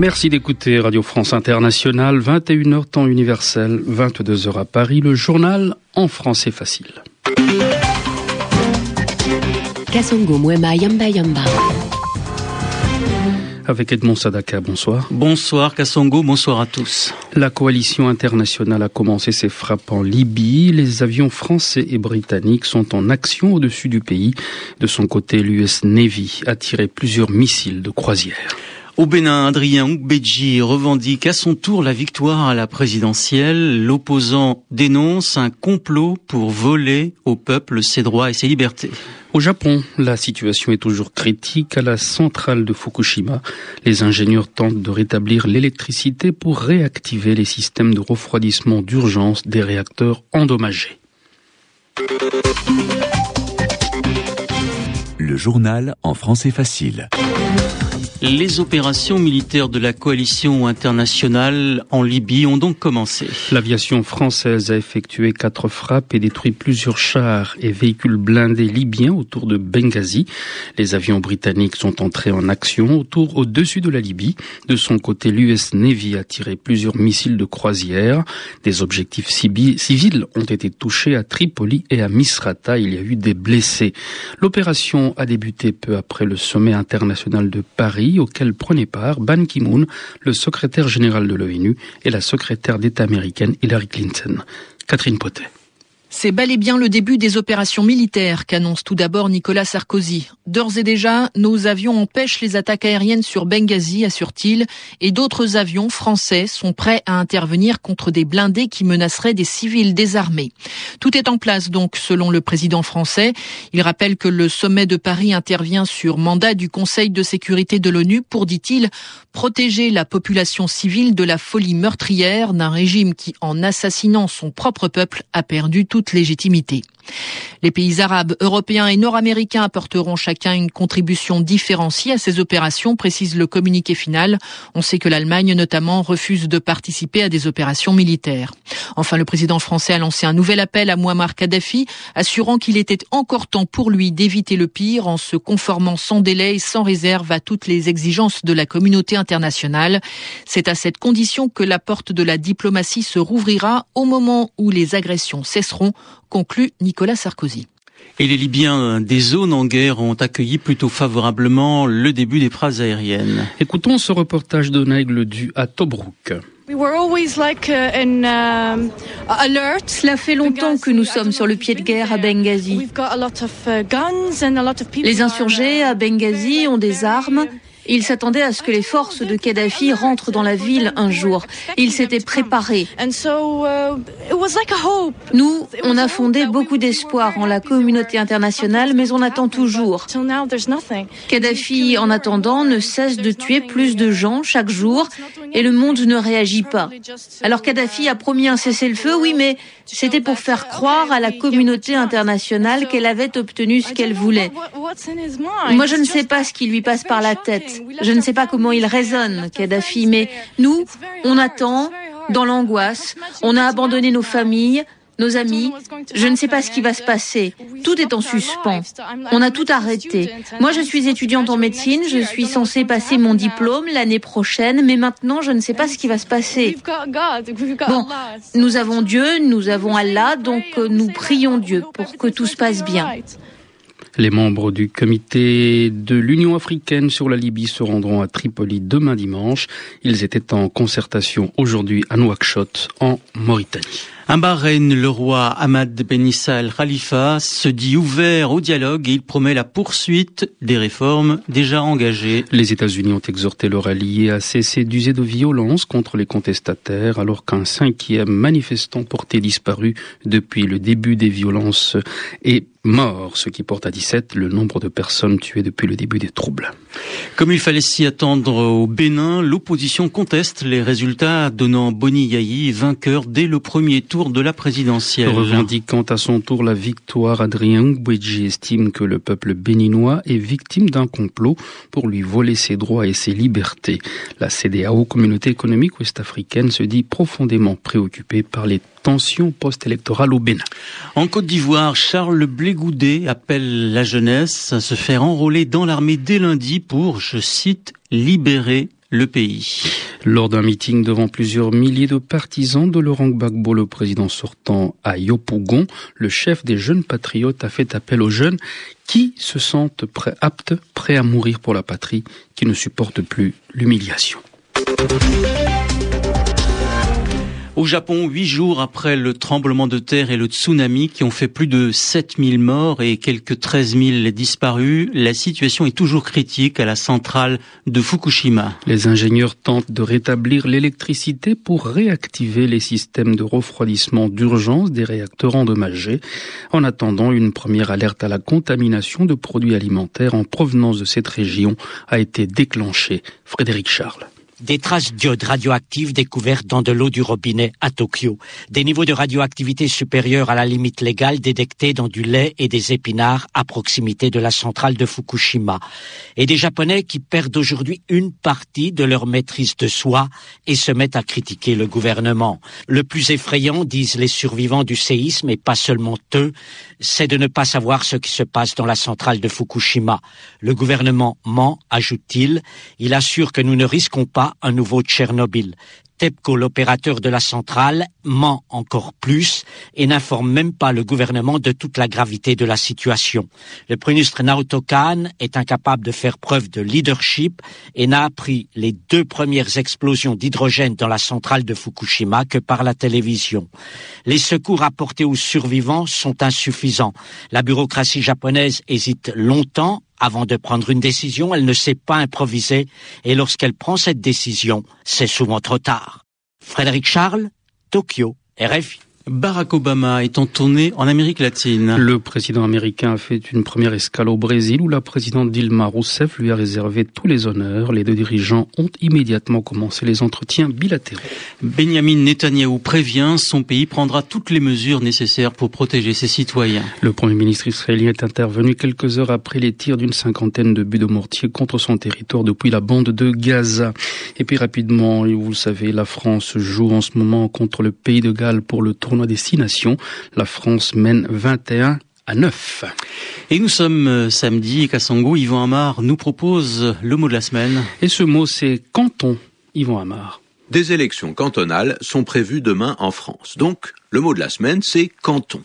Merci d'écouter Radio France Internationale, 21h temps universel, 22h à Paris, le journal en français facile. Kasongo Mwema Yamba Yamba. Avec Edmond Sadaka, bonsoir. Bonsoir Kassongo, bonsoir à tous. La coalition internationale a commencé ses frappes en Libye. Les avions français et britanniques sont en action au-dessus du pays. De son côté, l'US Navy a tiré plusieurs missiles de croisière. Au Bénin, Adrien Oukbedji revendique à son tour la victoire à la présidentielle. L'opposant dénonce un complot pour voler au peuple ses droits et ses libertés. Au Japon, la situation est toujours critique à la centrale de Fukushima. Les ingénieurs tentent de rétablir l'électricité pour réactiver les systèmes de refroidissement d'urgence des réacteurs endommagés. Le journal en français facile. Les opérations militaires de la coalition internationale en Libye ont donc commencé. L'aviation française a effectué quatre frappes et détruit plusieurs chars et véhicules blindés libyens autour de Benghazi. Les avions britanniques sont entrés en action autour au-dessus de la Libye. De son côté, l'US Navy a tiré plusieurs missiles de croisière. Des objectifs civils ont été touchés à Tripoli et à Misrata. Il y a eu des blessés. L'opération a débuté peu après le sommet international de Paris auquel prenait part Ban Ki-moon, le secrétaire général de l'ONU, et la secrétaire d'État américaine Hillary Clinton. Catherine Potet. C'est bel et bien le début des opérations militaires qu'annonce tout d'abord Nicolas Sarkozy. D'ores et déjà, nos avions empêchent les attaques aériennes sur Benghazi, assure-t-il, et d'autres avions français sont prêts à intervenir contre des blindés qui menaceraient des civils désarmés. Tout est en place donc, selon le président français. Il rappelle que le sommet de Paris intervient sur mandat du Conseil de sécurité de l'ONU pour, dit-il, protéger la population civile de la folie meurtrière d'un régime qui, en assassinant son propre peuple, a perdu tout légitimité. Les pays arabes, européens et nord-américains apporteront chacun une contribution différenciée à ces opérations, précise le communiqué final. On sait que l'Allemagne, notamment, refuse de participer à des opérations militaires. Enfin, le président français a lancé un nouvel appel à Muammar Kadhafi, assurant qu'il était encore temps pour lui d'éviter le pire en se conformant sans délai et sans réserve à toutes les exigences de la communauté internationale. C'est à cette condition que la porte de la diplomatie se rouvrira au moment où les agressions cesseront, conclut Nicolas Sarkozy. Et les Libyens des zones en guerre ont accueilli plutôt favorablement le début des phrases aériennes. Écoutons ce reportage de Naigle du à Tobruk. Cela fait longtemps que nous sommes sur le pied de guerre à Benghazi. Les insurgés à Benghazi ont des armes il s'attendait à ce que les forces de Kadhafi rentrent dans la ville un jour. Il s'était préparé. Nous, on a fondé beaucoup d'espoir en la communauté internationale, mais on attend toujours. Kadhafi, en attendant, ne cesse de tuer plus de gens chaque jour et le monde ne réagit pas. Alors Kadhafi a promis un cessez-le-feu, oui, mais c'était pour faire croire à la communauté internationale qu'elle avait obtenu ce qu'elle voulait. Moi, je ne sais pas ce qui lui passe par la tête. Je ne sais pas comment il raisonne, Kadhafi, mais nous, on attend dans l'angoisse. On a abandonné nos familles, nos amis. Je ne sais pas ce qui va se passer. Tout est en suspens. On a tout arrêté. Moi, je suis étudiante en médecine. Je suis censée passer mon diplôme l'année prochaine, mais maintenant, je ne sais pas ce qui va se passer. Bon, nous avons Dieu, nous avons Allah, donc euh, nous prions Dieu pour que tout se passe bien. Les membres du comité de l'Union africaine sur la Libye se rendront à Tripoli demain dimanche. Ils étaient en concertation aujourd'hui à Nouakchott, en Mauritanie. Un Bahreïn, le roi Ahmad Ben Issa Al Khalifa se dit ouvert au dialogue et il promet la poursuite des réformes déjà engagées. Les États-Unis ont exhorté leurs alliés à cesser d'user de violence contre les contestataires alors qu'un cinquième manifestant porté disparu depuis le début des violences est mort, ce qui porte à 17 le nombre de personnes tuées depuis le début des troubles. Comme il fallait s'y attendre au Bénin, l'opposition conteste les résultats donnant Boni Yayi vainqueur dès le premier tour de la présidentielle. Revendiquant à son tour la victoire, Adrien Ngweji estime que le peuple béninois est victime d'un complot pour lui voler ses droits et ses libertés. La CDAO, Communauté économique ouest-africaine, se dit profondément préoccupée par les tension post-électorale au Bénin. En Côte d'Ivoire, Charles Blégoudet appelle la jeunesse à se faire enrôler dans l'armée dès lundi pour, je cite, libérer le pays. Lors d'un meeting devant plusieurs milliers de partisans de Laurent Gbagbo, le président sortant à Yopougon, le chef des jeunes patriotes a fait appel aux jeunes qui se sentent prêts, aptes, prêts à mourir pour la patrie, qui ne supportent plus l'humiliation. Au Japon, huit jours après le tremblement de terre et le tsunami qui ont fait plus de 7000 morts et quelques 13 000 disparus, la situation est toujours critique à la centrale de Fukushima. Les ingénieurs tentent de rétablir l'électricité pour réactiver les systèmes de refroidissement d'urgence des réacteurs endommagés, en attendant une première alerte à la contamination de produits alimentaires en provenance de cette région a été déclenchée. Frédéric Charles. Des traces d'iode radioactives découvertes dans de l'eau du robinet à Tokyo. Des niveaux de radioactivité supérieurs à la limite légale détectés dans du lait et des épinards à proximité de la centrale de Fukushima. Et des Japonais qui perdent aujourd'hui une partie de leur maîtrise de soi et se mettent à critiquer le gouvernement. Le plus effrayant, disent les survivants du séisme, et pas seulement eux, c'est de ne pas savoir ce qui se passe dans la centrale de Fukushima. Le gouvernement ment, ajoute-t-il. Il assure que nous ne risquons pas un nouveau Tchernobyl. TEPCO, l'opérateur de la centrale, ment encore plus et n'informe même pas le gouvernement de toute la gravité de la situation. Le Premier ministre Naoto Kan est incapable de faire preuve de leadership et n'a appris les deux premières explosions d'hydrogène dans la centrale de Fukushima que par la télévision. Les secours apportés aux survivants sont insuffisants. La bureaucratie japonaise hésite longtemps avant de prendre une décision, elle ne sait pas improviser et lorsqu'elle prend cette décision, c'est souvent trop tard. Frédéric Charles, Tokyo, RFI. Barack Obama est en tournée en Amérique latine. Le président américain a fait une première escale au Brésil où la présidente Dilma Rousseff lui a réservé tous les honneurs. Les deux dirigeants ont immédiatement commencé les entretiens bilatéraux. Benjamin Netanyahou prévient son pays prendra toutes les mesures nécessaires pour protéger ses citoyens. Le premier ministre israélien est intervenu quelques heures après les tirs d'une cinquantaine de buts de mortier contre son territoire depuis la bande de Gaza. Et puis rapidement, vous le savez, la France joue en ce moment contre le pays de Galles pour le tournoi destination. La France mène 21 à 9. Et nous sommes euh, samedi et Kassango, Yvan Amar nous propose le mot de la semaine. Et ce mot, c'est canton, Yvan Amar. Des élections cantonales sont prévues demain en France. Donc, le mot de la semaine, c'est canton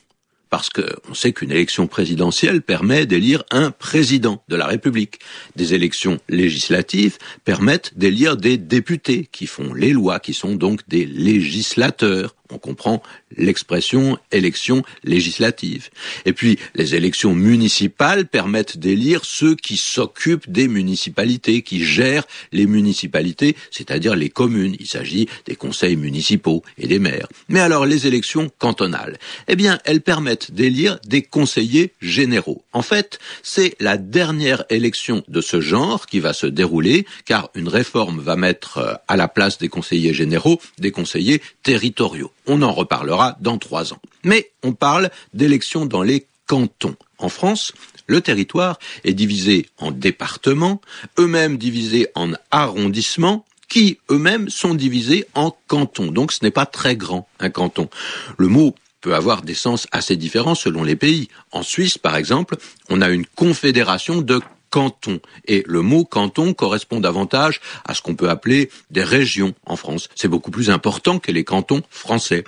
parce qu'on sait qu'une élection présidentielle permet d'élire un président de la République. Des élections législatives permettent d'élire des députés qui font les lois, qui sont donc des législateurs. On comprend l'expression élection législative. Et puis, les élections municipales permettent d'élire ceux qui s'occupent des municipalités, qui gèrent les municipalités, c'est-à-dire les communes. Il s'agit des conseils municipaux et des maires. Mais alors, les élections cantonales, eh bien, elles permettent d'élire des conseillers généraux. En fait, c'est la dernière élection de ce genre qui va se dérouler, car une réforme va mettre euh, à la place des conseillers généraux des conseillers territoriaux. On en reparlera dans trois ans. Mais on parle d'élections dans les cantons. En France, le territoire est divisé en départements, eux-mêmes divisés en arrondissements, qui eux-mêmes sont divisés en cantons. Donc ce n'est pas très grand, un canton. Le mot peut avoir des sens assez différents selon les pays. En Suisse, par exemple, on a une confédération de canton. Et le mot canton correspond davantage à ce qu'on peut appeler des régions en France. C'est beaucoup plus important que les cantons français.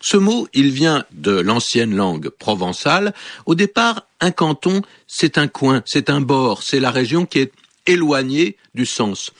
Ce mot, il vient de l'ancienne langue provençale. Au départ, un canton, c'est un coin, c'est un bord, c'est la région qui est éloignée du sens.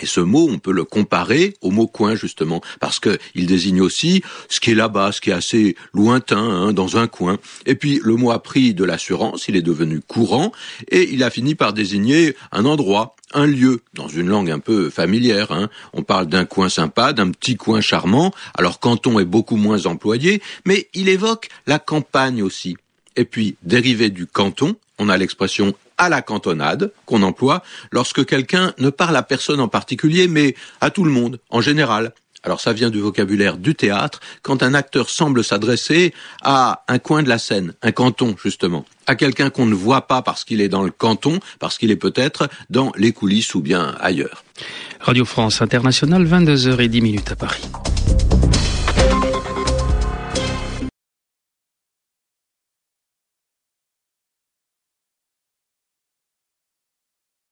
Et ce mot, on peut le comparer au mot coin justement, parce qu'il désigne aussi ce qui est là-bas, ce qui est assez lointain, hein, dans un coin. Et puis le mot a pris de l'assurance, il est devenu courant, et il a fini par désigner un endroit, un lieu, dans une langue un peu familière. Hein. On parle d'un coin sympa, d'un petit coin charmant. Alors canton est beaucoup moins employé, mais il évoque la campagne aussi. Et puis, dérivé du canton, on a l'expression à la cantonade qu'on emploie lorsque quelqu'un ne parle à personne en particulier, mais à tout le monde, en général. Alors ça vient du vocabulaire du théâtre, quand un acteur semble s'adresser à un coin de la scène, un canton justement, à quelqu'un qu'on ne voit pas parce qu'il est dans le canton, parce qu'il est peut-être dans les coulisses ou bien ailleurs. Radio France Internationale, 22h10 à Paris.